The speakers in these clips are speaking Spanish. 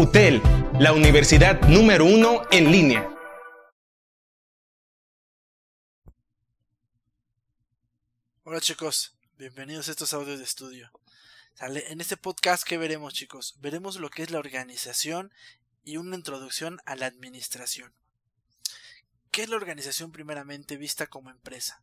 UTEL, la universidad número uno en línea. Hola chicos, bienvenidos a estos audios de estudio. En este podcast, ¿qué veremos chicos? Veremos lo que es la organización y una introducción a la administración. ¿Qué es la organización primeramente vista como empresa?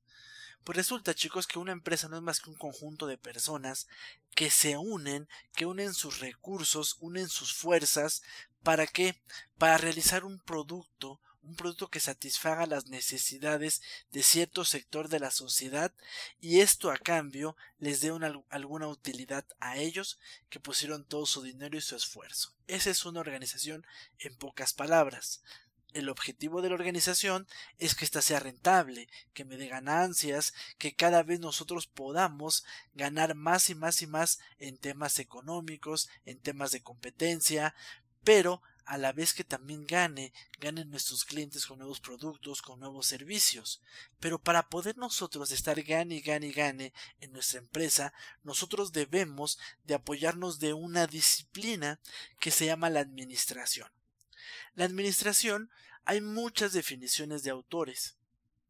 Pues resulta, chicos, que una empresa no es más que un conjunto de personas que se unen, que unen sus recursos, unen sus fuerzas, ¿para qué? Para realizar un producto, un producto que satisfaga las necesidades de cierto sector de la sociedad y esto a cambio les dé alguna utilidad a ellos que pusieron todo su dinero y su esfuerzo. Esa es una organización en pocas palabras el objetivo de la organización es que ésta sea rentable, que me dé ganancias, que cada vez nosotros podamos ganar más y más y más en temas económicos, en temas de competencia, pero a la vez que también gane, ganen nuestros clientes con nuevos productos, con nuevos servicios. Pero para poder nosotros estar gane y gane y gane en nuestra empresa, nosotros debemos de apoyarnos de una disciplina que se llama la administración. La administración hay muchas definiciones de autores.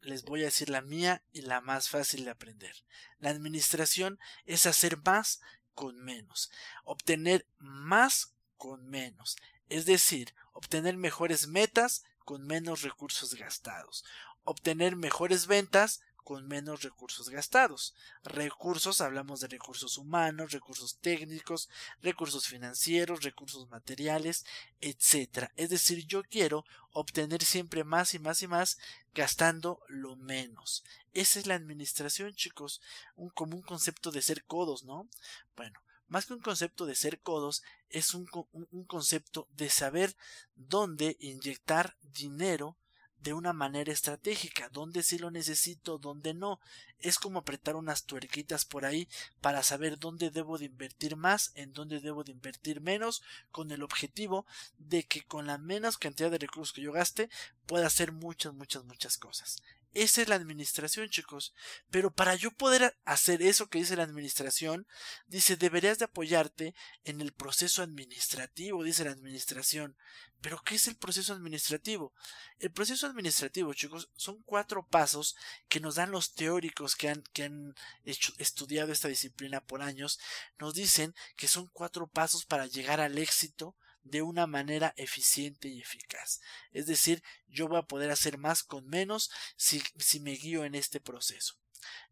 Les voy a decir la mía y la más fácil de aprender. La administración es hacer más con menos, obtener más con menos, es decir, obtener mejores metas con menos recursos gastados, obtener mejores ventas con menos recursos gastados. Recursos, hablamos de recursos humanos, recursos técnicos, recursos financieros, recursos materiales, etc. Es decir, yo quiero obtener siempre más y más y más gastando lo menos. Esa es la administración, chicos, un común concepto de ser codos, ¿no? Bueno, más que un concepto de ser codos, es un, un, concepto de saber dónde inyectar dinero de una manera estratégica, dónde sí lo necesito, dónde no. Es como apretar unas tuerquitas por ahí para saber dónde debo de invertir más, en dónde debo de invertir menos, con el objetivo de que con la menos cantidad de recursos que yo gaste pueda hacer muchas, muchas, muchas cosas. Esa es la administración, chicos. Pero para yo poder hacer eso que dice la administración, dice, deberías de apoyarte en el proceso administrativo, dice la administración. Pero ¿qué es el proceso administrativo? El proceso administrativo, chicos, son cuatro pasos que nos dan los teóricos que han, que han estudiado esta disciplina por años. Nos dicen que son cuatro pasos para llegar al éxito de una manera eficiente y eficaz. Es decir, yo voy a poder hacer más con menos si, si me guío en este proceso.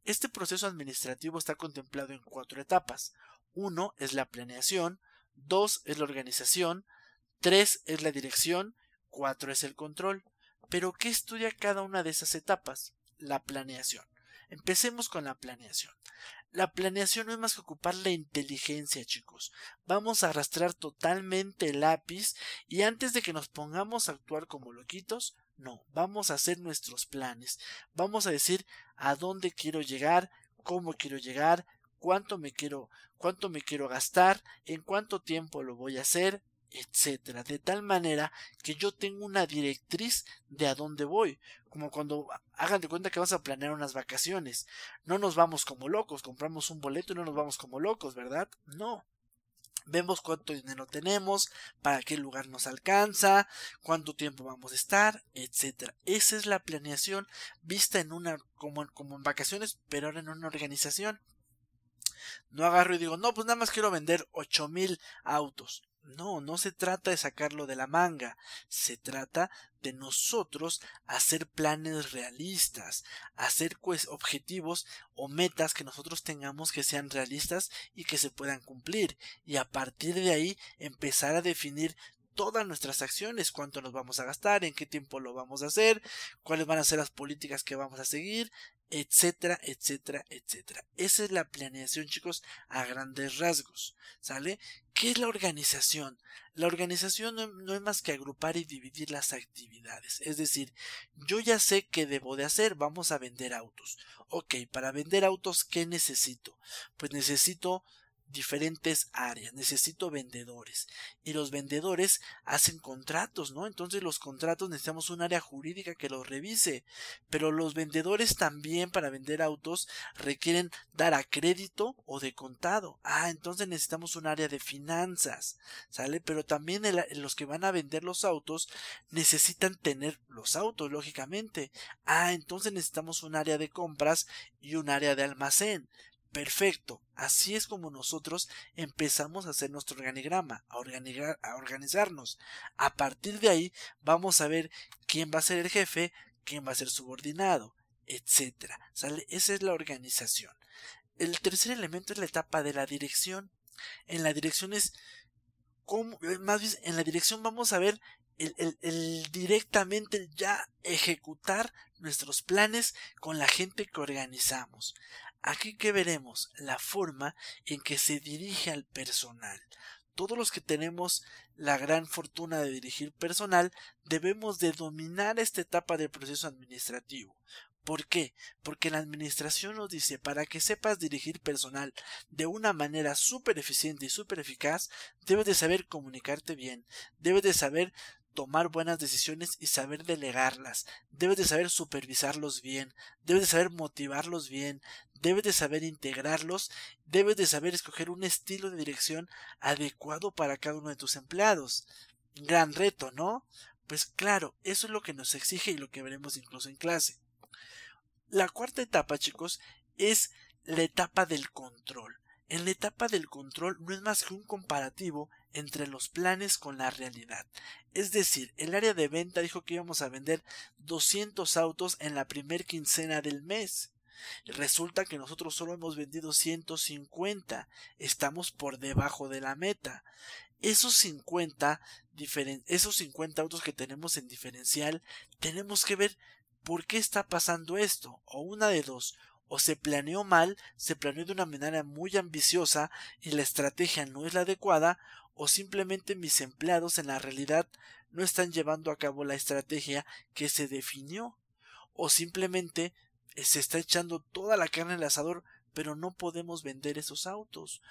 Este proceso administrativo está contemplado en cuatro etapas. Uno es la planeación, dos es la organización, tres es la dirección, cuatro es el control. Pero ¿qué estudia cada una de esas etapas? La planeación. Empecemos con la planeación. La planeación no es más que ocupar la inteligencia, chicos. Vamos a arrastrar totalmente el lápiz y antes de que nos pongamos a actuar como loquitos, no, vamos a hacer nuestros planes. Vamos a decir a dónde quiero llegar, cómo quiero llegar, cuánto me quiero, cuánto me quiero gastar, en cuánto tiempo lo voy a hacer, etcétera, de tal manera que yo tengo una directriz de a dónde voy, como cuando hagan de cuenta que vas a planear unas vacaciones, no nos vamos como locos, compramos un boleto y no nos vamos como locos, ¿verdad? No. Vemos cuánto dinero tenemos, para qué lugar nos alcanza, cuánto tiempo vamos a estar, etcétera. Esa es la planeación vista en una como, como en vacaciones, pero ahora en una organización. No agarro y digo, no, pues nada más quiero vender ocho mil autos. No, no se trata de sacarlo de la manga, se trata de nosotros hacer planes realistas, hacer pues, objetivos o metas que nosotros tengamos que sean realistas y que se puedan cumplir, y a partir de ahí empezar a definir todas nuestras acciones, cuánto nos vamos a gastar, en qué tiempo lo vamos a hacer, cuáles van a ser las políticas que vamos a seguir, etcétera, etcétera, etcétera. Esa es la planeación, chicos, a grandes rasgos, ¿sale? ¿Qué es la organización? La organización no, es más que agrupar y dividir las actividades. Es decir, yo ya sé qué debo de hacer, vamos a vender autos. Ok, para vender autos, ¿qué necesito? Pues necesito diferentes áreas, necesito vendedores y los vendedores hacen contratos, ¿no? Entonces los contratos necesitamos un área jurídica que los revise, pero los vendedores también para vender autos requieren dar a crédito o de contado. Ah, entonces necesitamos un área de finanzas, ¿sale? Pero también los que van a vender los autos necesitan tener los autos, lógicamente. Ah, entonces necesitamos un área de compras y un área de almacén. Perfecto. Así es como nosotros empezamos a hacer nuestro organigrama, a, a organizarnos. A partir de ahí vamos a ver quién va a ser el jefe, quién va a ser subordinado. ¿Sale? Esa es la organización. El tercer elemento es la etapa de la dirección. En la dirección es eh, más bien en la dirección vamos a ver el, directamente ya ejecutar nuestros planes con la gente que organizamos. Aquí que veremos la forma en que se dirige al personal. Todos los que tenemos la gran fortuna de dirigir personal debemos de dominar esta etapa del proceso administrativo. ¿Por qué? Porque la administración nos dice para que sepas dirigir personal de una manera súper eficiente y súper eficaz, debes de saber comunicarte bien, debes de saber tomar buenas decisiones y saber delegarlas, debes de saber supervisarlos bien, debes de saber motivarlos bien, debes de saber integrarlos, debes de saber escoger un estilo de dirección adecuado para cada uno de tus empleados. Gran reto, ¿no? Pues claro, eso es lo que nos exige y lo que veremos incluso en clase. La cuarta etapa, chicos, es la etapa del control. En la etapa del control no es más que un comparativo entre los planes con la realidad. Es decir, el área de venta dijo que íbamos a vender 200 autos en la primer quincena del mes. Resulta que nosotros solo hemos vendido 150. Estamos por debajo de la meta. Esos 50, esos 50 autos que tenemos en diferencial, tenemos que ver por qué está pasando esto. O una de dos o se planeó mal, se planeó de una manera muy ambiciosa y la estrategia no es la adecuada, o simplemente mis empleados en la realidad no están llevando a cabo la estrategia que se definió, o simplemente eh, se está echando toda la carne al asador, pero no podemos vender esos autos.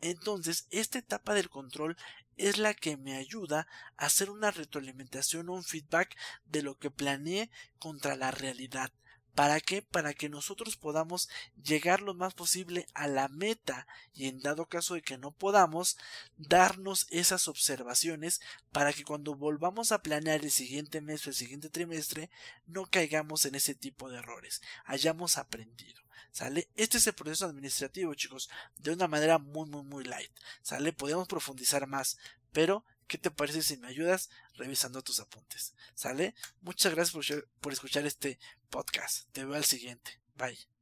Entonces, esta etapa del control es la que me ayuda a hacer una retroalimentación o un feedback de lo que planeé contra la realidad. ¿Para qué? Para que nosotros podamos llegar lo más posible a la meta y en dado caso de que no podamos, darnos esas observaciones para que cuando volvamos a planear el siguiente mes o el siguiente trimestre no caigamos en ese tipo de errores, hayamos aprendido. ¿Sale? Este es el proceso administrativo, chicos, de una manera muy, muy, muy light. ¿Sale? Podemos profundizar más, pero ¿Qué te parece si me ayudas revisando tus apuntes? ¿Sale? Muchas gracias por, por escuchar este podcast. Te veo al siguiente. Bye.